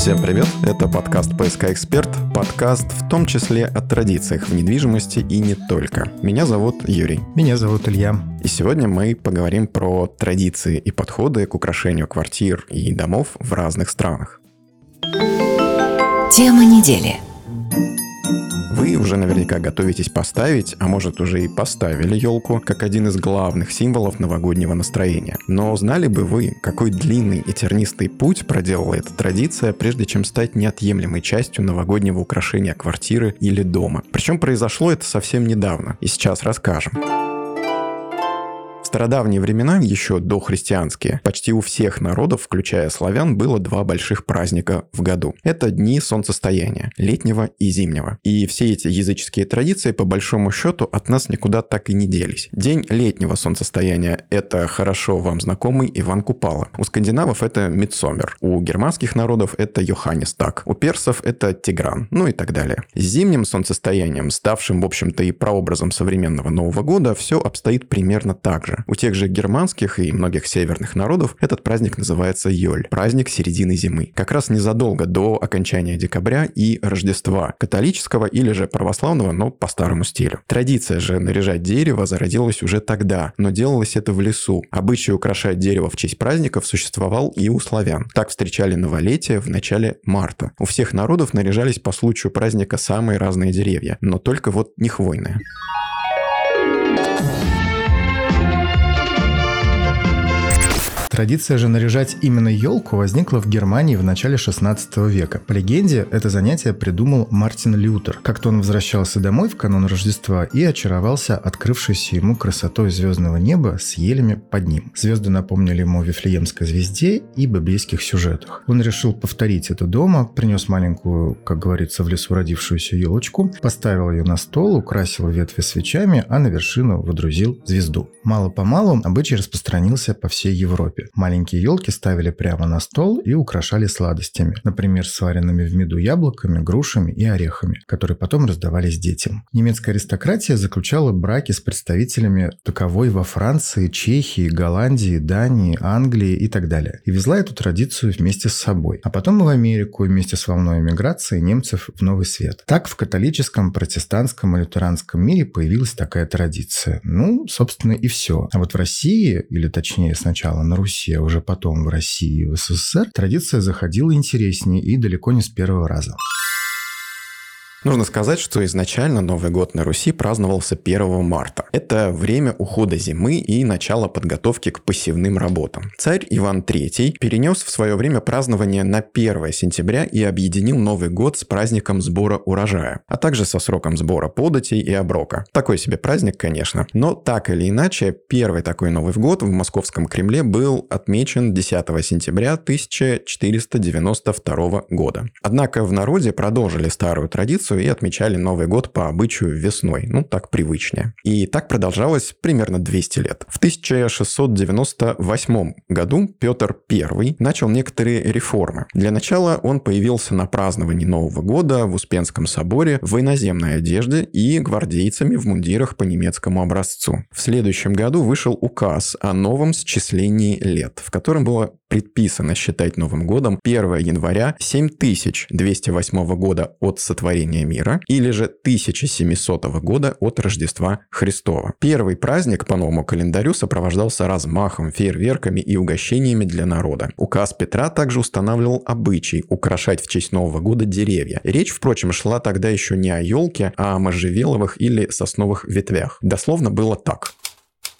Всем привет! Это подкаст «ПСК Эксперт», подкаст в том числе о традициях в недвижимости и не только. Меня зовут Юрий. Меня зовут Илья. И сегодня мы поговорим про традиции и подходы к украшению квартир и домов в разных странах. Тема недели – вы уже наверняка готовитесь поставить, а может уже и поставили елку, как один из главных символов новогоднего настроения. Но знали бы вы, какой длинный и тернистый путь проделала эта традиция, прежде чем стать неотъемлемой частью новогоднего украшения квартиры или дома? Причем произошло это совсем недавно, и сейчас расскажем стародавние времена, еще до христианские, почти у всех народов, включая славян, было два больших праздника в году. Это дни солнцестояния, летнего и зимнего. И все эти языческие традиции, по большому счету, от нас никуда так и не делись. День летнего солнцестояния – это хорошо вам знакомый Иван Купала. У скандинавов это Мидсомер, у германских народов это Йоханнестаг, у персов это Тигран, ну и так далее. С зимним солнцестоянием, ставшим, в общем-то, и прообразом современного Нового года, все обстоит примерно так же. У тех же германских и многих северных народов этот праздник называется Йоль, праздник середины зимы. Как раз незадолго до окончания декабря и Рождества, католического или же православного, но по старому стилю. Традиция же наряжать дерево зародилась уже тогда, но делалось это в лесу. Обычай украшать дерево в честь праздников существовал и у славян. Так встречали новолетие в начале марта. У всех народов наряжались по случаю праздника самые разные деревья, но только вот не хвойные. Традиция же наряжать именно елку возникла в Германии в начале 16 века. По легенде, это занятие придумал Мартин Лютер. Как-то он возвращался домой в канун Рождества и очаровался открывшейся ему красотой звездного неба с елями под ним. Звезды напомнили ему о Вифлеемской звезде и библейских сюжетах. Он решил повторить это дома, принес маленькую, как говорится, в лесу родившуюся елочку, поставил ее на стол, украсил ветви свечами, а на вершину водрузил звезду. Мало-помалу обычай распространился по всей Европе. Маленькие елки ставили прямо на стол и украшали сладостями, например, сваренными в меду яблоками, грушами и орехами, которые потом раздавались детям. Немецкая аристократия заключала браки с представителями таковой во Франции, Чехии, Голландии, Дании, Англии и так далее. И везла эту традицию вместе с собой. А потом и в Америку вместе с волной эмиграции немцев в Новый Свет. Так в католическом, протестантском и лютеранском мире появилась такая традиция. Ну, собственно, и все. А вот в России, или точнее сначала на Руси, Беларуси, а уже потом в России и в СССР, традиция заходила интереснее и далеко не с первого раза. Нужно сказать, что изначально Новый год на Руси праздновался 1 марта. Это время ухода зимы и начала подготовки к посевным работам. Царь Иван III перенес в свое время празднование на 1 сентября и объединил Новый год с праздником сбора урожая, а также со сроком сбора податей и оброка. Такой себе праздник, конечно. Но так или иначе, первый такой Новый год в Московском Кремле был отмечен 10 сентября 1492 года. Однако в народе продолжили старую традицию и отмечали Новый год по обычаю весной, ну так привычнее. И так продолжалось примерно 200 лет. В 1698 году Петр I начал некоторые реформы. Для начала он появился на праздновании Нового года в Успенском соборе в иноземной одежде и гвардейцами в мундирах по немецкому образцу. В следующем году вышел указ о новом счислении лет, в котором было предписано считать Новым годом 1 января 7208 года от сотворения мира или же 1700 года от Рождества Христова. Первый праздник по новому календарю сопровождался размахом, фейерверками и угощениями для народа. Указ Петра также устанавливал обычай украшать в честь Нового года деревья. Речь, впрочем, шла тогда еще не о елке, а о можжевеловых или сосновых ветвях. Дословно было так.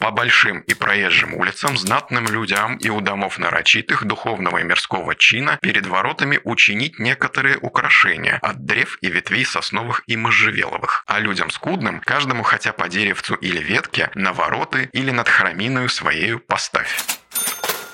По большим и проезжим улицам знатным людям и у домов нарочитых духовного и мирского чина перед воротами учинить некоторые украшения от древ и ветвей сосновых и можжевеловых, а людям скудным каждому хотя по деревцу или ветке на вороты или над храминою своею поставь.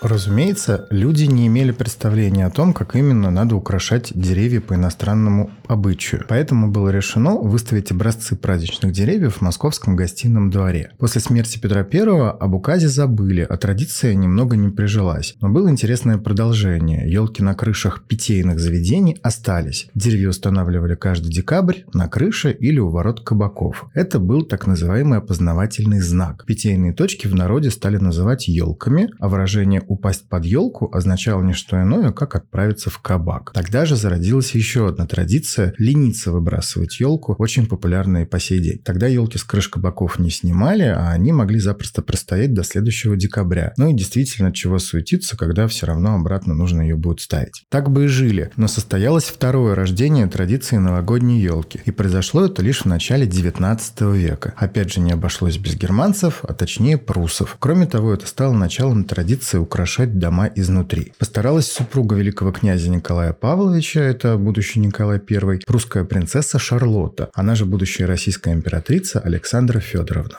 Разумеется, люди не имели представления о том, как именно надо украшать деревья по иностранному обычаю. Поэтому было решено выставить образцы праздничных деревьев в московском гостином дворе. После смерти Петра I об указе забыли, а традиция немного не прижилась. Но было интересное продолжение. Елки на крышах питейных заведений остались. Деревья устанавливали каждый декабрь на крыше или у ворот кабаков. Это был так называемый опознавательный знак. Питейные точки в народе стали называть елками, а выражение «у упасть под елку означало не что иное, как отправиться в кабак. Тогда же зародилась еще одна традиция – лениться выбрасывать елку, очень популярная по сей день. Тогда елки с крыш кабаков не снимали, а они могли запросто простоять до следующего декабря. Ну и действительно, чего суетиться, когда все равно обратно нужно ее будет ставить. Так бы и жили, но состоялось второе рождение традиции новогодней елки. И произошло это лишь в начале 19 века. Опять же, не обошлось без германцев, а точнее прусов. Кроме того, это стало началом традиции украшать дома изнутри. Постаралась супруга великого князя Николая Павловича, это будущий Николай I, прусская принцесса Шарлотта, она же будущая российская императрица Александра Федоровна.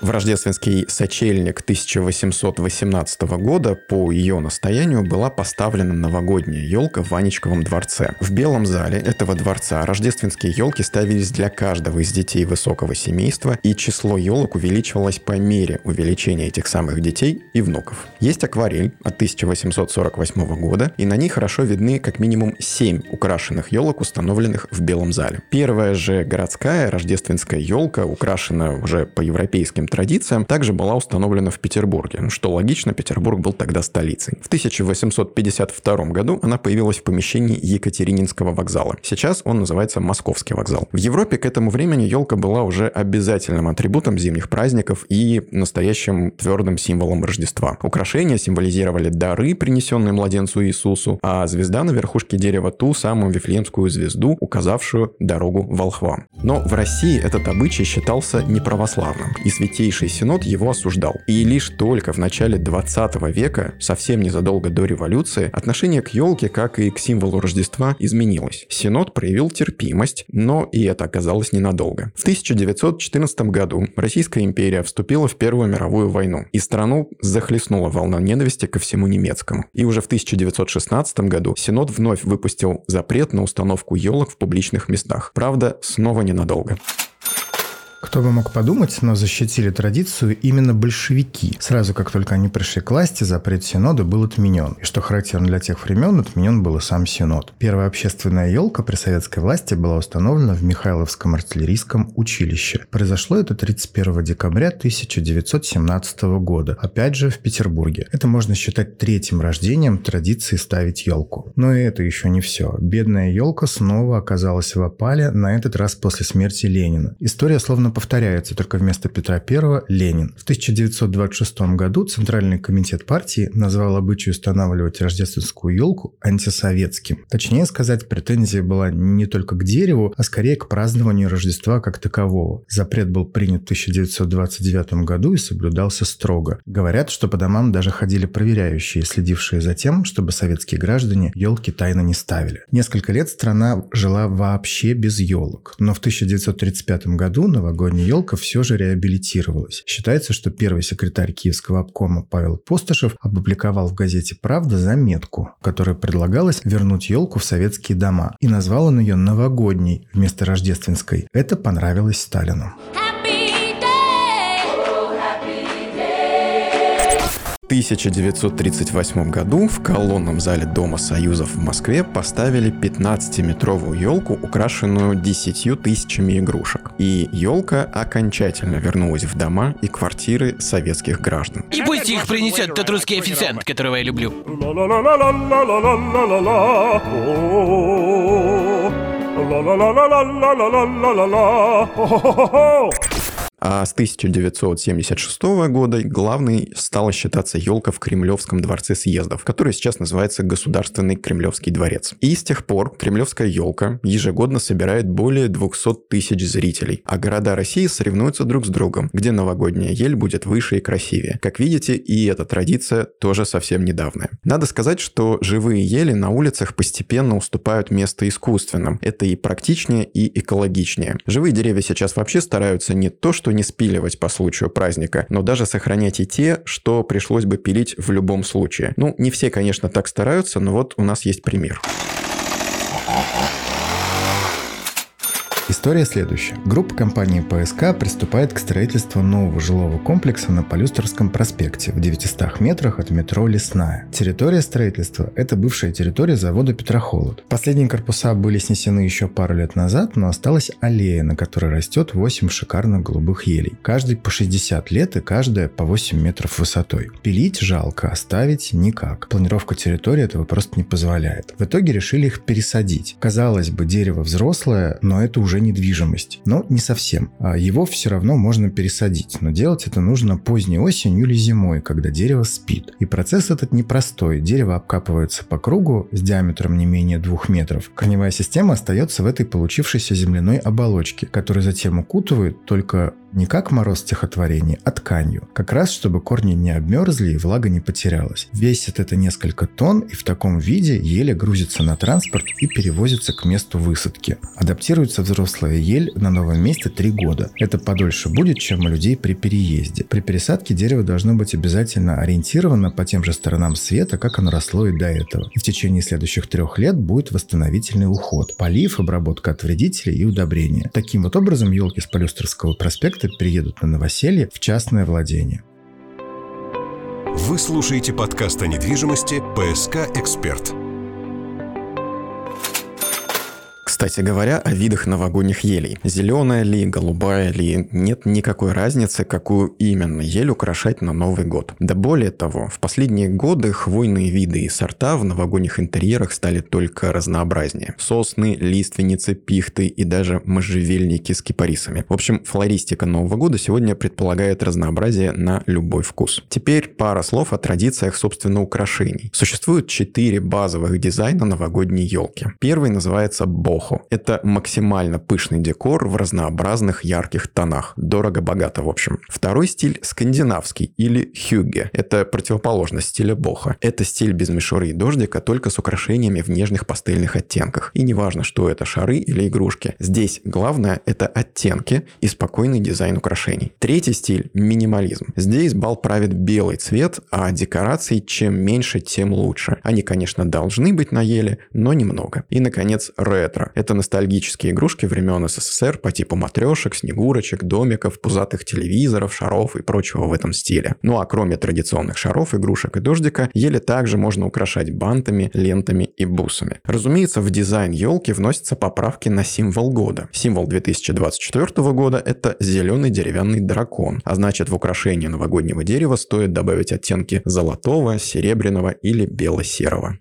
В рождественский сочельник 1818 года по ее настоянию была поставлена новогодняя елка в Ванечковом дворце. В Белом зале этого дворца рождественские елки ставились для каждого из детей высокого семейства, и число елок увеличивалось по мере увеличения этих самых детей и внуков. Есть акварель от 1848 года, и на ней хорошо видны как минимум 7 украшенных елок, установленных в Белом зале. Первая же городская рождественская елка, украшенная уже по европейским традициям, также была установлена в Петербурге, что логично, Петербург был тогда столицей. В 1852 году она появилась в помещении Екатерининского вокзала. Сейчас он называется Московский вокзал. В Европе к этому времени елка была уже обязательным атрибутом зимних праздников и настоящим твердым символом Рождества. Украшения символизировали дары, принесенные младенцу Иисусу, а звезда на верхушке дерева ту самую Вифлеемскую звезду, указавшую дорогу волхвам. Но в России этот обычай считался неправославным, и святей Святейший Синод его осуждал. И лишь только в начале 20 века, совсем незадолго до революции, отношение к елке, как и к символу Рождества, изменилось. Синод проявил терпимость, но и это оказалось ненадолго. В 1914 году Российская империя вступила в Первую мировую войну, и страну захлестнула волна ненависти ко всему немецкому. И уже в 1916 году Синод вновь выпустил запрет на установку елок в публичных местах. Правда, снова ненадолго. Кто бы мог подумать, но защитили традицию именно большевики. Сразу как только они пришли к власти, запрет Синода был отменен. И что характерно для тех времен, отменен был и сам Синод. Первая общественная елка при советской власти была установлена в Михайловском артиллерийском училище. Произошло это 31 декабря 1917 года, опять же в Петербурге. Это можно считать третьим рождением традиции ставить елку. Но и это еще не все. Бедная елка снова оказалась в опале, на этот раз после смерти Ленина. История словно словно повторяются, только вместо Петра I – Ленин. В 1926 году Центральный комитет партии назвал обычай устанавливать рождественскую елку антисоветским. Точнее сказать, претензия была не только к дереву, а скорее к празднованию Рождества как такового. Запрет был принят в 1929 году и соблюдался строго. Говорят, что по домам даже ходили проверяющие, следившие за тем, чтобы советские граждане елки тайно не ставили. Несколько лет страна жила вообще без елок, но в 1935 году новогодний новогодняя елка все же реабилитировалась. Считается, что первый секретарь Киевского обкома Павел Постышев опубликовал в газете «Правда» заметку, в которой предлагалось вернуть елку в советские дома. И назвал он ее новогодней вместо рождественской. Это понравилось Сталину. 1938 году в колонном зале Дома Союзов в Москве поставили 15-метровую елку, украшенную 10 тысячами игрушек. И елка окончательно вернулась в дома и квартиры советских граждан. И пусть их принесет тот русский официант, которого я люблю. А с 1976 года главной стала считаться елка в Кремлевском дворце съездов, который сейчас называется Государственный Кремлевский дворец. И с тех пор кремлевская елка ежегодно собирает более 200 тысяч зрителей, а города России соревнуются друг с другом, где новогодняя ель будет выше и красивее. Как видите, и эта традиция тоже совсем недавняя. Надо сказать, что живые ели на улицах постепенно уступают место искусственным. Это и практичнее, и экологичнее. Живые деревья сейчас вообще стараются не то, что что не спиливать по случаю праздника, но даже сохранять и те, что пришлось бы пилить в любом случае. Ну, не все, конечно, так стараются, но вот у нас есть пример. История следующая. Группа компании ПСК приступает к строительству нового жилого комплекса на Полюстерском проспекте в 900 метрах от метро Лесная. Территория строительства – это бывшая территория завода Петрохолод. Последние корпуса были снесены еще пару лет назад, но осталась аллея, на которой растет 8 шикарных голубых елей. Каждый по 60 лет и каждая по 8 метров высотой. Пилить жалко, оставить никак. Планировка территории этого просто не позволяет. В итоге решили их пересадить. Казалось бы, дерево взрослое, но это уже недвижимость. Но не совсем. А его все равно можно пересадить, но делать это нужно поздней осенью или зимой, когда дерево спит. И процесс этот непростой. Дерево обкапывается по кругу с диаметром не менее двух метров. Корневая система остается в этой получившейся земляной оболочке, которую затем укутывают только не как мороз стихотворений, а тканью. Как раз, чтобы корни не обмерзли и влага не потерялась. Весит это несколько тонн и в таком виде еле грузится на транспорт и перевозится к месту высадки. Адаптируется взрослая ель на новом месте три года. Это подольше будет, чем у людей при переезде. При пересадке дерево должно быть обязательно ориентировано по тем же сторонам света, как оно росло и до этого. И в течение следующих трех лет будет восстановительный уход. Полив, обработка от вредителей и удобрения. Таким вот образом елки с Полюстерского проспекта архитекты приедут на новоселье в частное владение. Вы слушаете подкаст о недвижимости «ПСК Эксперт». Кстати говоря, о видах новогодних елей. Зеленая ли, голубая ли, нет никакой разницы, какую именно ель украшать на Новый год. Да более того, в последние годы хвойные виды и сорта в новогодних интерьерах стали только разнообразнее. Сосны, лиственницы, пихты и даже можжевельники с кипарисами. В общем, флористика Нового года сегодня предполагает разнообразие на любой вкус. Теперь пара слов о традициях, собственно, украшений. Существует четыре базовых дизайна новогодней елки. Первый называется бог эпоху. Это максимально пышный декор в разнообразных ярких тонах. Дорого-богато, в общем. Второй стиль скандинавский или хюгге. Это противоположность стиля боха. Это стиль без мишуры и дождика, только с украшениями в нежных пастельных оттенках. И неважно, что это шары или игрушки. Здесь главное это оттенки и спокойный дизайн украшений. Третий стиль – минимализм. Здесь бал правит белый цвет, а декораций чем меньше, тем лучше. Они, конечно, должны быть на еле, но немного. И, наконец, ретро. Это ностальгические игрушки времен СССР по типу матрешек, снегурочек, домиков, пузатых телевизоров, шаров и прочего в этом стиле. Ну а кроме традиционных шаров, игрушек и дождика, еле также можно украшать бантами, лентами и бусами. Разумеется, в дизайн елки вносятся поправки на символ года. Символ 2024 года – это зеленый деревянный дракон, а значит в украшение новогоднего дерева стоит добавить оттенки золотого, серебряного или бело-серого.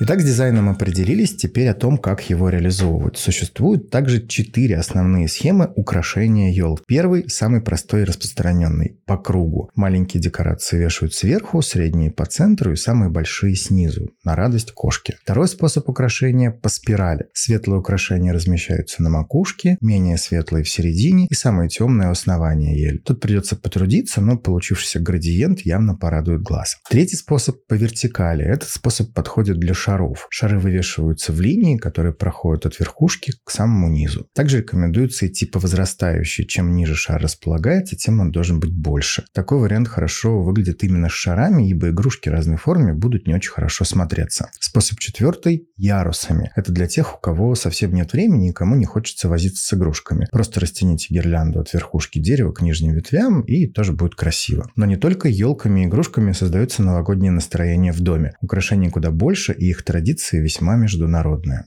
Итак, с дизайном определились, теперь о том, как его реализовывать. Существуют также четыре основные схемы украшения ел. Первый, самый простой и распространенный, по кругу. Маленькие декорации вешают сверху, средние по центру и самые большие снизу, на радость кошки. Второй способ украшения по спирали. Светлые украшения размещаются на макушке, менее светлые в середине и самое темное у основания ель. Тут придется потрудиться, но получившийся градиент явно порадует глаз. Третий способ по вертикали. Этот способ подходит для шаров. Шары вывешиваются в линии, которые проходят от верхушки к самому низу. Также рекомендуется идти по возрастающей. Чем ниже шар располагается, тем он должен быть больше. Такой вариант хорошо выглядит именно с шарами, ибо игрушки разной формы будут не очень хорошо смотреться. Способ четвертый – ярусами. Это для тех, у кого совсем нет времени и кому не хочется возиться с игрушками. Просто растяните гирлянду от верхушки дерева к нижним ветвям, и тоже будет красиво. Но не только елками и игрушками создается новогоднее настроение в доме. Украшений куда больше, и их их традиции весьма международные.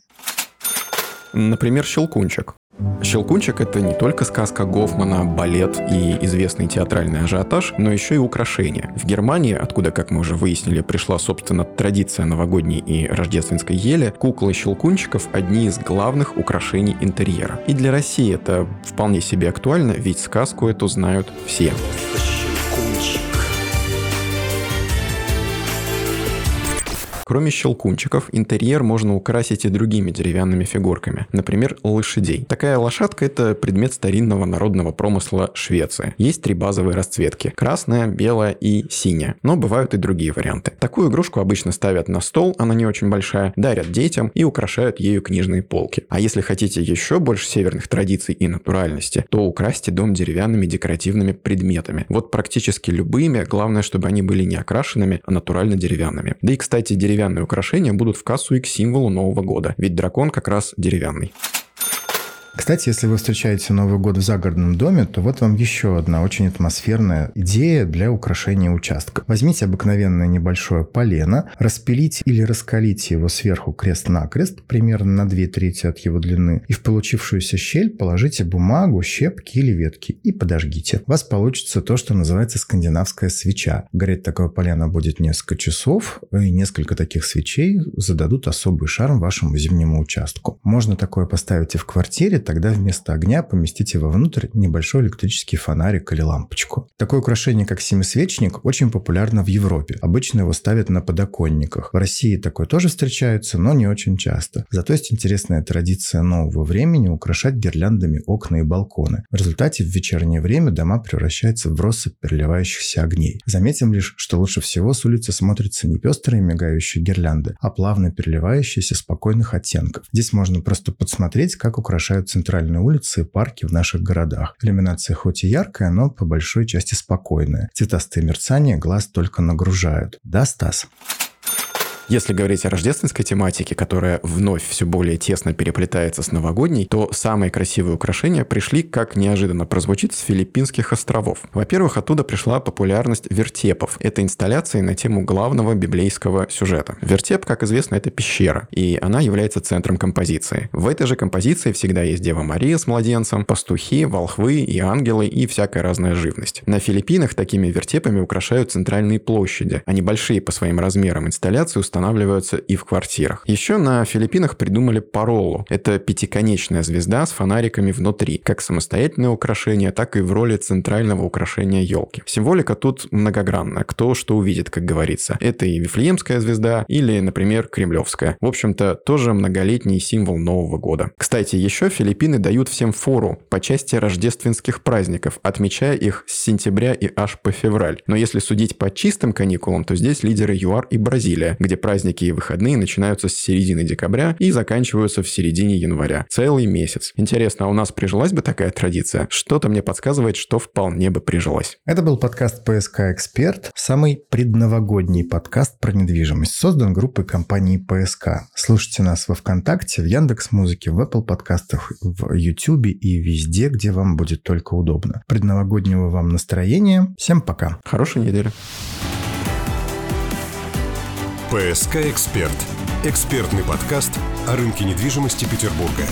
Например, щелкунчик. Щелкунчик – это не только сказка Гофмана, балет и известный театральный ажиотаж, но еще и украшения. В Германии, откуда, как мы уже выяснили, пришла, собственно, традиция новогодней и рождественской ели, куклы щелкунчиков – одни из главных украшений интерьера. И для России это вполне себе актуально, ведь сказку эту знают все. Кроме щелкунчиков, интерьер можно украсить и другими деревянными фигурками, например, лошадей. Такая лошадка – это предмет старинного народного промысла Швеции. Есть три базовые расцветки – красная, белая и синяя, но бывают и другие варианты. Такую игрушку обычно ставят на стол, она не очень большая, дарят детям и украшают ею книжные полки. А если хотите еще больше северных традиций и натуральности, то украсьте дом деревянными декоративными предметами. Вот практически любыми, главное, чтобы они были не окрашенными, а натурально деревянными. Да и, кстати, деревянные деревянные украшения будут в кассу и к символу Нового года, ведь дракон как раз деревянный. Кстати, если вы встречаете Новый год в загородном доме, то вот вам еще одна очень атмосферная идея для украшения участка. Возьмите обыкновенное небольшое полено, распилите или раскалите его сверху крест-накрест, примерно на 2 трети от его длины, и в получившуюся щель положите бумагу, щепки или ветки и подожгите. У вас получится то, что называется скандинавская свеча. Гореть такое полено будет несколько часов, и несколько таких свечей зададут особый шарм вашему зимнему участку. Можно такое поставить и в квартире, тогда вместо огня поместите вовнутрь небольшой электрический фонарик или лампочку. Такое украшение, как семисвечник, очень популярно в Европе. Обычно его ставят на подоконниках. В России такое тоже встречается, но не очень часто. Зато есть интересная традиция нового времени украшать гирляндами окна и балконы. В результате в вечернее время дома превращаются в россыпь переливающихся огней. Заметим лишь, что лучше всего с улицы смотрятся не пестрые мигающие гирлянды, а плавно переливающиеся спокойных оттенков. Здесь можно просто подсмотреть, как украшают центральные улицы и парки в наших городах. Иллюминация хоть и яркая, но по большой части спокойная. Цветастые мерцания глаз только нагружают. Да, Стас? Если говорить о рождественской тематике, которая вновь все более тесно переплетается с новогодней, то самые красивые украшения пришли, как неожиданно прозвучит, с филиппинских островов. Во-первых, оттуда пришла популярность вертепов. Это инсталляции на тему главного библейского сюжета. Вертеп, как известно, это пещера, и она является центром композиции. В этой же композиции всегда есть Дева Мария с младенцем, пастухи, волхвы и ангелы и всякая разная живность. На Филиппинах такими вертепами украшают центральные площади. Они большие по своим размерам инсталляции устанавливаются устанавливаются и в квартирах. Еще на Филиппинах придумали паролу. Это пятиконечная звезда с фонариками внутри, как самостоятельное украшение, так и в роли центрального украшения елки. Символика тут многогранная, кто что увидит, как говорится. Это и Вифлеемская звезда или, например, Кремлевская. В общем-то, тоже многолетний символ Нового года. Кстати, еще Филиппины дают всем фору по части рождественских праздников, отмечая их с сентября и аж по февраль. Но если судить по чистым каникулам, то здесь лидеры ЮАР и Бразилия, где праздники и выходные начинаются с середины декабря и заканчиваются в середине января. Целый месяц. Интересно, а у нас прижилась бы такая традиция? Что-то мне подсказывает, что вполне бы прижилась. Это был подкаст «ПСК Эксперт», самый предновогодний подкаст про недвижимость, создан группой компании «ПСК». Слушайте нас во Вконтакте, в Яндекс Музыке, в Apple подкастах, в YouTube и везде, где вам будет только удобно. Предновогоднего вам настроения. Всем пока. Хорошей недели. «ПСК Эксперт» – экспертный подкаст о рынке недвижимости Петербурга.